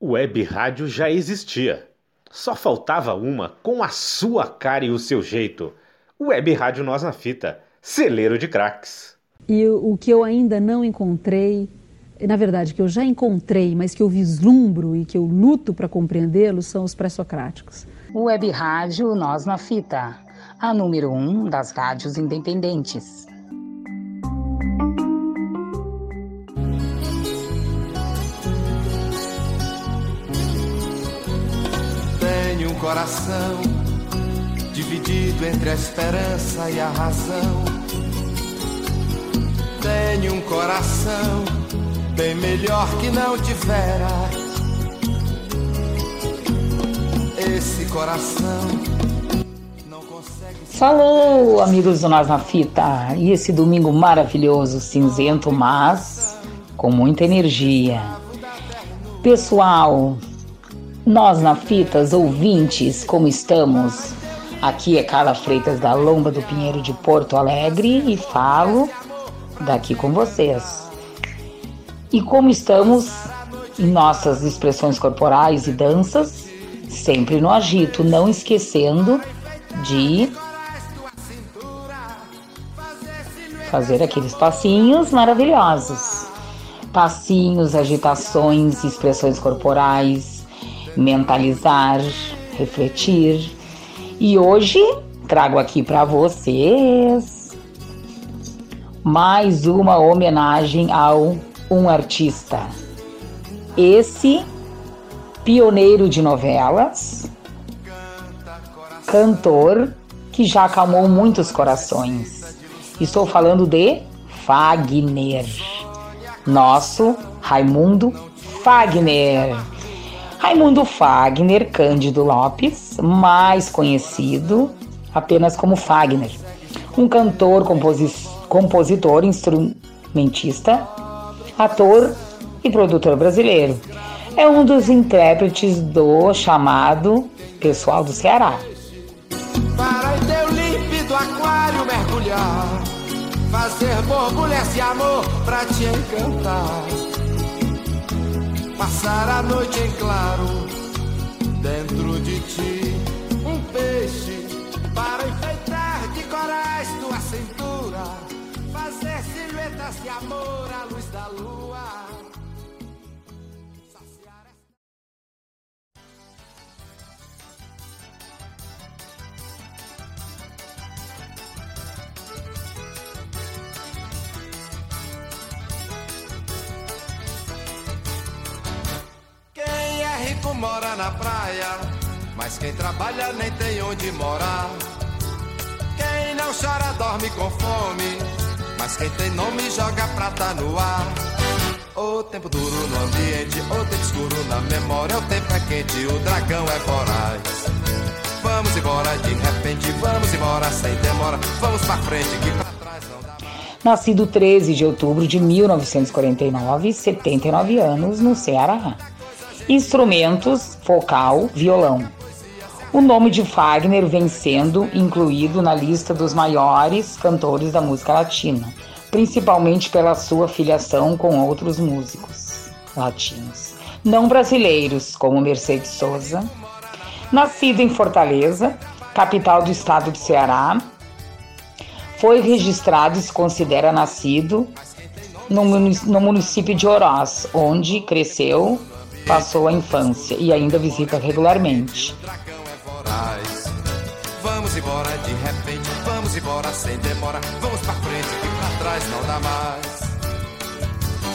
Web rádio já existia. Só faltava uma com a sua cara e o seu jeito. Web Rádio Nós na Fita, celeiro de craques. E o que eu ainda não encontrei, na verdade, que eu já encontrei, mas que eu vislumbro e que eu luto para compreendê-lo, são os pré-socráticos. Web Rádio Nós na Fita, a número um das rádios independentes. Coração dividido entre a esperança e a razão. Tenho um coração bem melhor que não tivera. Esse coração não consegue. Falou, amigos do Nós na Fita! E esse domingo maravilhoso, cinzento, mas com muita energia. Pessoal, nós na Fitas, ouvintes, como estamos? Aqui é Carla Freitas da Lomba do Pinheiro de Porto Alegre e falo daqui com vocês. E como estamos em nossas expressões corporais e danças, sempre no agito, não esquecendo de fazer aqueles passinhos maravilhosos. Passinhos, agitações, expressões corporais, mentalizar, refletir. E hoje trago aqui para vocês mais uma homenagem ao um artista. Esse pioneiro de novelas, cantor que já acalmou muitos corações. Estou falando de Fagner, nosso Raimundo Fagner. Raimundo Fagner Cândido Lopes, mais conhecido apenas como Fagner, um cantor, compositor, instrumentista, ator e produtor brasileiro. É um dos intérpretes do chamado Pessoal do Ceará. Para teu límpido aquário mergulhar, fazer borbulhas de amor pra te encantar Passar a noite em claro dentro de ti. Praia, mas quem trabalha nem tem onde morar. Quem não chora dorme com fome, mas quem tem nome joga prata no ar. O tempo duro no ambiente, o tempo escuro na memória, o tempo é quente, o dragão é voraz. Vamos embora de repente, vamos embora sem demora, vamos pra frente que pra trás não dá. Nascido 13 de outubro de 1949, 79 anos, no Ceará. Instrumentos: vocal, violão. O nome de Fagner vem sendo incluído na lista dos maiores cantores da música latina, principalmente pela sua filiação com outros músicos latinos, não brasileiros, como Mercedes Sosa. Nascido em Fortaleza, capital do estado do Ceará, foi registrado e se considera nascido no município de Oroz, onde cresceu passou a infância e ainda visita regularmente. Vamos embora de repente, vamos embora sem demora. Vamos pra frente que pra trás não dá mais.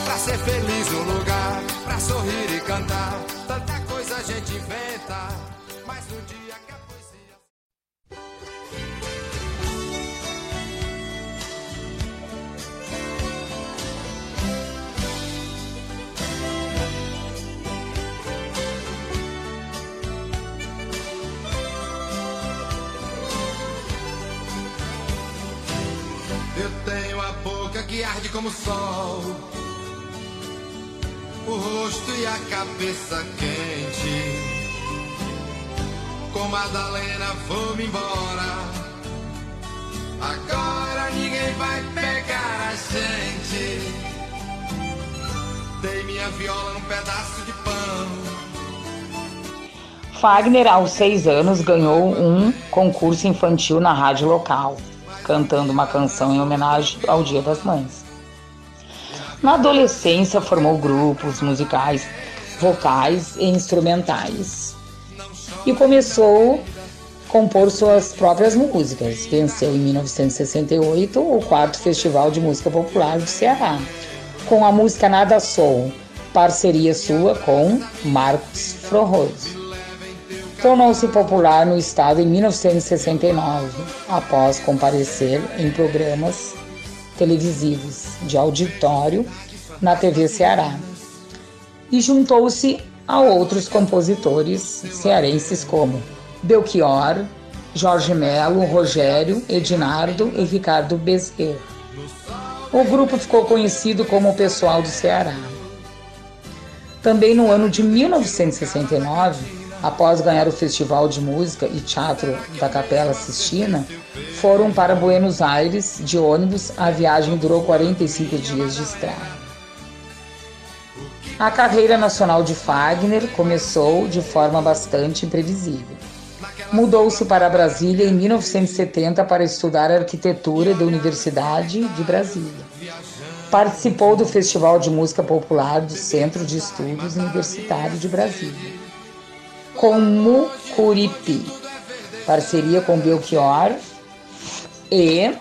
Pra ser feliz no lugar, pra sorrir e cantar. Tanta coisa a gente inventa, mas no dia que arde como sol, o rosto e a cabeça quente. Com Madalena vou-me embora. Agora ninguém vai pegar a gente. Dei minha viola num pedaço de pão. Fagner, aos seis anos, ganhou um concurso infantil na rádio local, cantando uma canção em homenagem ao Dia das Mães. Na adolescência, formou grupos musicais, vocais e instrumentais. E começou a compor suas próprias músicas. Venceu em 1968 o quarto Festival de Música Popular do Ceará, com a música Nada Sou, parceria sua com Marcos Floroso. Tornou-se popular no estado em 1969, após comparecer em programas televisivos de auditório na TV Ceará. E juntou-se a outros compositores cearenses como Belchior, Jorge Melo, Rogério, Edinardo e Ricardo Bezerra. O grupo ficou conhecido como o Pessoal do Ceará. Também no ano de 1969, após ganhar o Festival de Música e Teatro da Capela Sistina, foram para Buenos Aires de ônibus. A viagem durou 45 dias de estrada. A carreira nacional de Fagner começou de forma bastante imprevisível. Mudou-se para Brasília em 1970 para estudar arquitetura da Universidade de Brasília. Participou do Festival de Música Popular do Centro de Estudos Universitário de Brasília com Mucuripe, parceria com Belchior e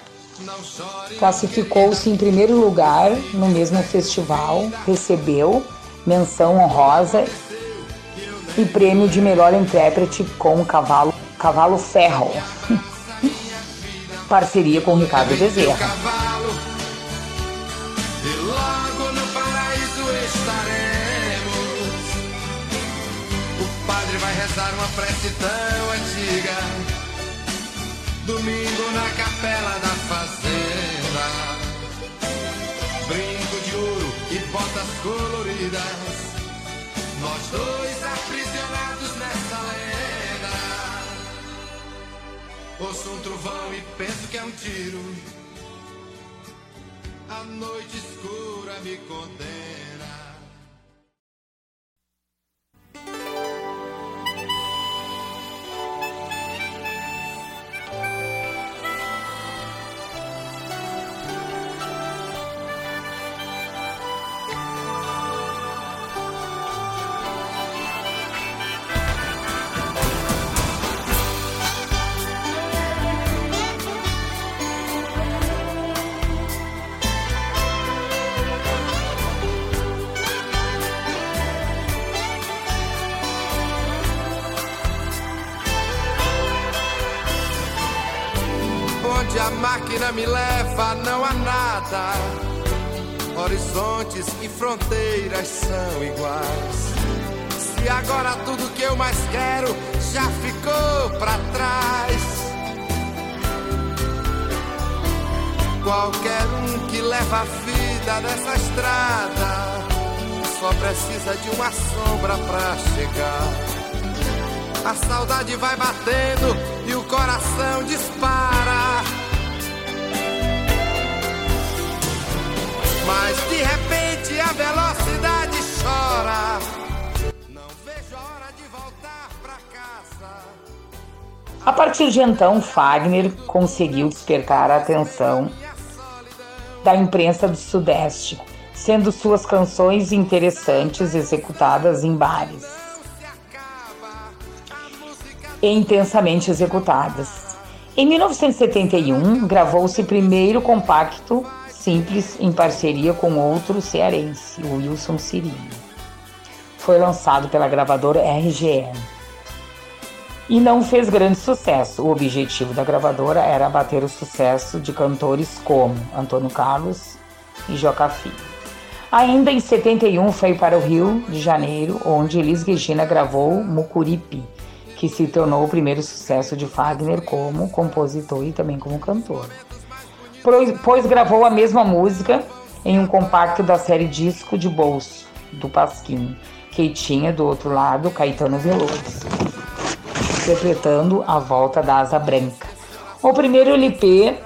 classificou-se em primeiro lugar no mesmo festival, recebeu menção honrosa e prêmio de melhor intérprete com Cavalo, Cavalo Ferro. Parceria com Ricardo Bezerra. Rezar uma prece tão antiga. Domingo na capela da fazenda. Brinco de ouro e botas coloridas. Nós dois aprisionados nessa lenda. Ouço um trovão e penso que é um tiro. A noite escura me condena. Me leva, não há nada. Horizontes e fronteiras são iguais. Se agora tudo que eu mais quero já ficou para trás. Qualquer um que leva a vida nessa estrada só precisa de uma sombra pra chegar. A saudade vai batendo e o coração dispara. Mas de repente a velocidade chora. Não vejo a hora de voltar pra casa. A partir de então, Fagner conseguiu despertar a atenção da imprensa do Sudeste, sendo suas canções interessantes executadas em bares e intensamente executadas. Em 1971, gravou-se primeiro compacto Simples em parceria com outro cearense, Wilson Cirino. Foi lançado pela gravadora RGM. E não fez grande sucesso. O objetivo da gravadora era bater o sucesso de cantores como Antônio Carlos e Joca Filho. Ainda em 71 foi para o Rio de Janeiro, onde Elis Regina gravou Mucuripe, que se tornou o primeiro sucesso de Fagner como compositor e também como cantor pois gravou a mesma música em um compacto da série Disco de Bolso, do Pasquim, que tinha do outro lado Caetano Veloso, interpretando A Volta da Asa Branca. O primeiro LP,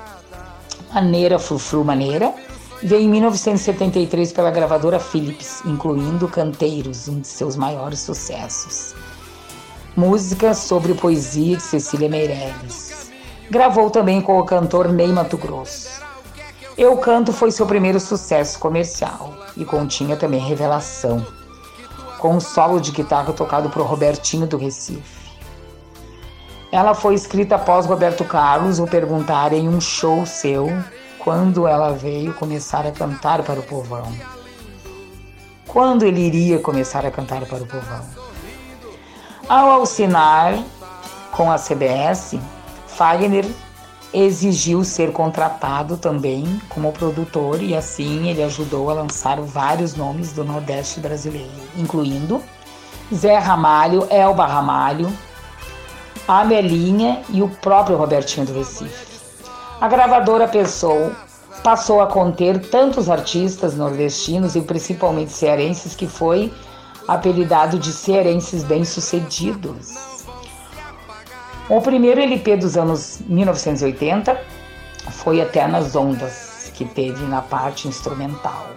Maneira Frufru Maneira, veio em 1973 pela gravadora Philips, incluindo Canteiros, um de seus maiores sucessos. música sobre poesia de Cecília Meirelles. Gravou também com o cantor Ney Mato Grosso. Eu Canto foi seu primeiro sucesso comercial e continha também Revelação, com um solo de guitarra tocado por Robertinho do Recife. Ela foi escrita após Roberto Carlos o perguntar em um show seu quando ela veio começar a cantar para o povão. Quando ele iria começar a cantar para o povão? Ao assinar com a CBS, Fagner exigiu ser contratado também como produtor e assim ele ajudou a lançar vários nomes do Nordeste brasileiro, incluindo Zé Ramalho, Elba Ramalho, Amelinha e o próprio Robertinho do Recife. A gravadora pensou, passou a conter tantos artistas nordestinos e principalmente cearenses que foi apelidado de cearenses bem-sucedidos. O primeiro LP dos anos 1980 foi Até nas Ondas, que teve na parte instrumental.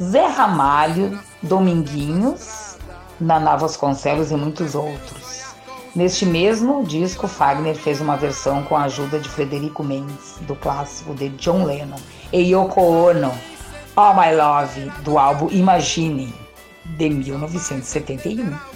Zé Ramalho, Dominguinhos, Naná Vasconcelos e muitos outros. Neste mesmo disco, Fagner fez uma versão com a ajuda de Frederico Mendes, do clássico de John Lennon, e Yoko Ono, All My Love, do álbum Imagine, de 1971.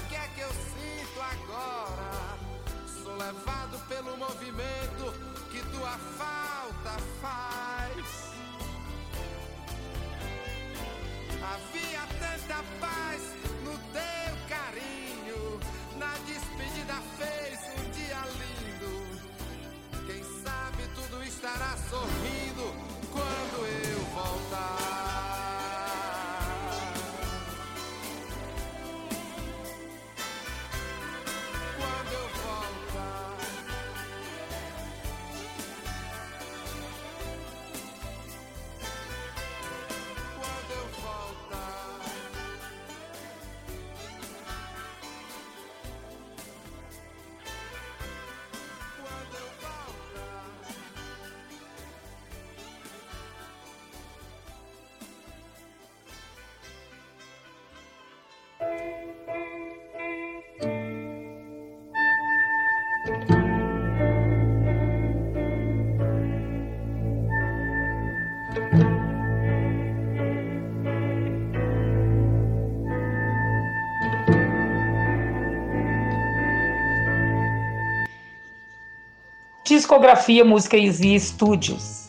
Discografia Músicas e Estúdios.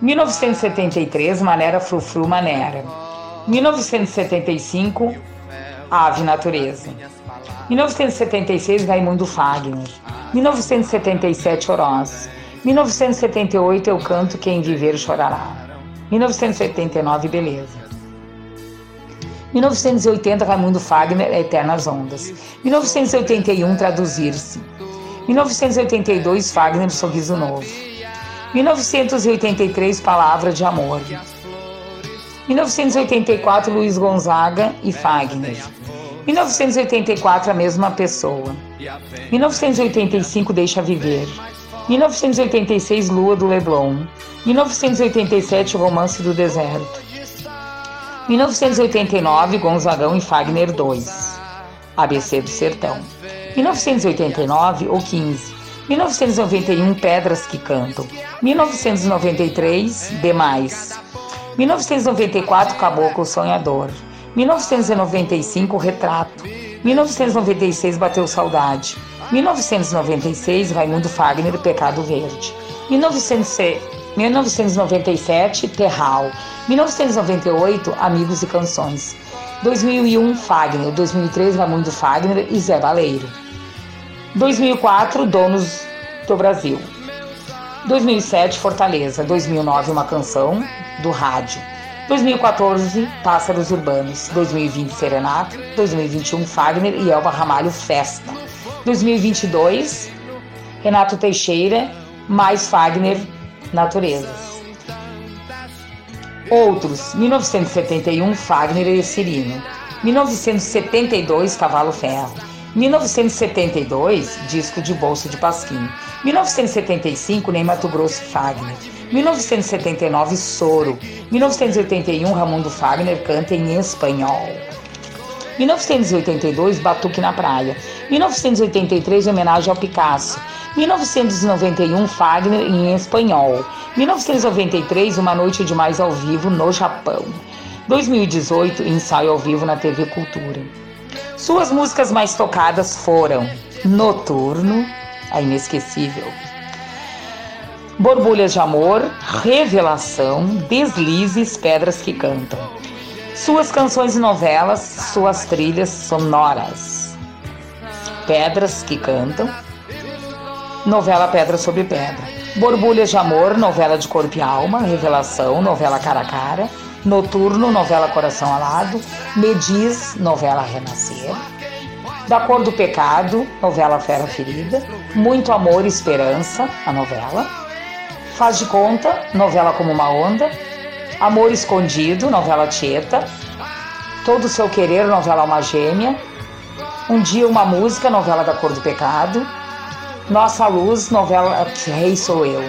1973, Manera Frufru Manera. 1975, Ave Natureza. 1976, Raimundo Fagner. 1977, Oroz. 1978, Eu Canto Quem Viver Chorará. 1979, Beleza. 1980, Raimundo Fagner, Eternas Ondas. 1981, Traduzir-se. 1982, Fagner, Sorriso Novo. 1983, Palavra de Amor. 1984, Luiz Gonzaga e Fagner. 1984, A Mesma Pessoa. 1985, Deixa Viver. 1986, Lua do Leblon. 1987, Romance do Deserto. 1989, Gonzagão e Fagner 2. ABC do Sertão. 1989 ou 15. 1991 Pedras que Cantam. 1993 Demais. 1994 Caboclo Sonhador. 1995 Retrato. 1996 Bateu Saudade. 1996 Raimundo Fagner Pecado Verde. 1997 Terral. 1998 Amigos e Canções. 2001 Fagner. 2003 Raimundo Fagner e Zé Baleiro. 2004, Donos do Brasil. 2007, Fortaleza. 2009, Uma Canção do Rádio. 2014, Pássaros Urbanos. 2020, Serenato. 2021, Fagner e Elba Ramalho Festa. 2022, Renato Teixeira, mais Fagner Naturezas. Outros, 1971, Fagner e Cirino. 1972, Cavalo Ferro. 1972, disco de bolsa de Pasquim. 1975, Ney Mato Grosso Fagner. 1979, Soro. 1981, Ramundo Fagner canta em espanhol. 1982, Batuque na Praia. 1983, homenagem ao Picasso. 1991, Fagner em espanhol. 1993, Uma Noite Demais ao Vivo no Japão. 2018, ensaio ao vivo na TV Cultura. Suas músicas mais tocadas foram Noturno, a inesquecível, Borbulhas de Amor, Revelação, Deslizes, Pedras que Cantam. Suas canções e novelas, suas trilhas sonoras. Pedras que Cantam, novela Pedra sobre Pedra. Borbulhas de Amor, novela de corpo e alma. Revelação, novela cara a cara. Noturno, novela Coração Alado. Mediz, novela Renascer. Da Cor do Pecado, novela Fera Ferida. Muito Amor e Esperança, a novela. Faz de Conta, novela Como uma Onda. Amor Escondido, novela Tieta. Todo Seu Querer, novela Alma Gêmea. Um Dia Uma Música, novela da Cor do Pecado. Nossa Luz, novela Rei Sou Eu.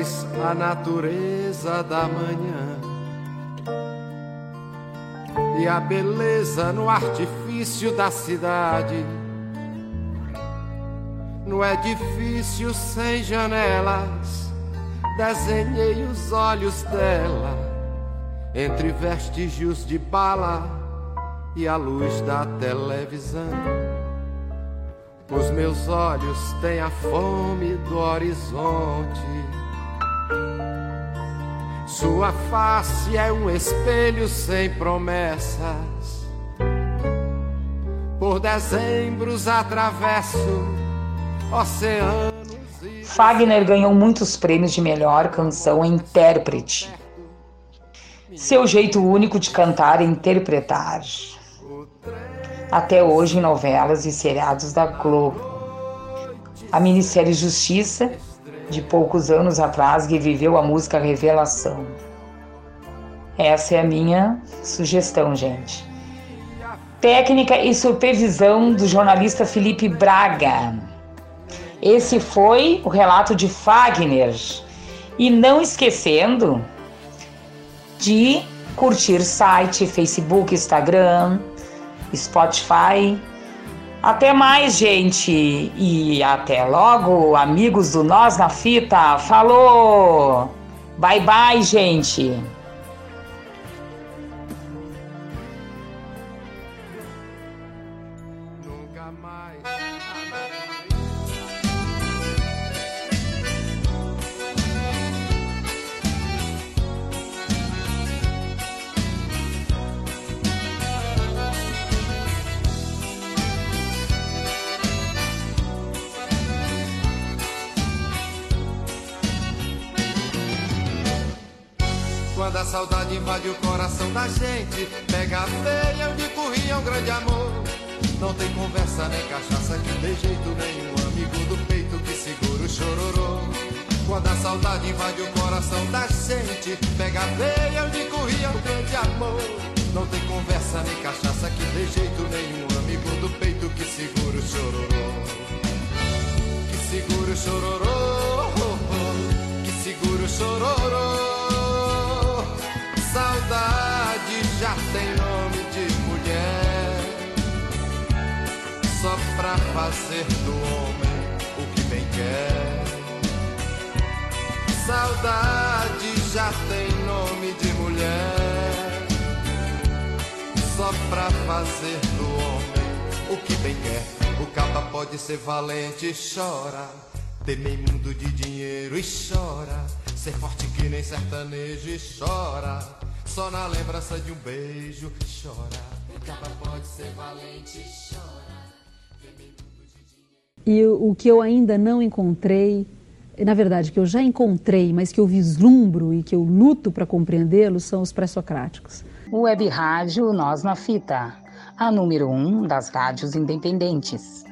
A natureza da manhã e a beleza no artifício da cidade. No edifício sem janelas, desenhei os olhos dela entre vestígios de bala e a luz da televisão. Os meus olhos têm a fome do horizonte sua face é um espelho sem promessas. Por dezembros atravesso oceanos. E... Fagner ganhou muitos prêmios de melhor canção e intérprete. Seu jeito único de cantar e interpretar. Até hoje em novelas e seriados da Globo. A minissérie Justiça de poucos anos atrás que viveu a música Revelação. Essa é a minha sugestão, gente. Técnica e supervisão do jornalista Felipe Braga. Esse foi o relato de Fagner. E não esquecendo de curtir site, Facebook, Instagram, Spotify, até mais, gente. E até logo, amigos do Nós na Fita. Falou! Bye, bye, gente. Quando saudade invade o coração da gente. Pega a veia onde corria um grande amor. Não tem conversa nem cachaça que dê jeito nenhum. Amigo do peito que segura o chororô. Quando a saudade invade o coração da gente Pega a veia onde corria um grande amor. Não tem conversa nem cachaça que dê jeito nenhum. Amigo do peito que segura o chororô. Que segura o chororô. Que segura o chororô saudade já tem nome de mulher, só pra fazer do homem o que bem quer. Saudade já tem nome de mulher, só pra fazer do homem o que bem quer. O capa pode ser valente e chora, tem mundo de dinheiro e chora Ser forte que nem sertanejo e chora. Só na lembrança de um beijo chora. Capa pode ser valente chora. E o que eu ainda não encontrei, na verdade, que eu já encontrei, mas que eu vislumbro e que eu luto para compreendê-lo, são os pré-socráticos. Web Rádio Nós na Fita, a número um das rádios independentes.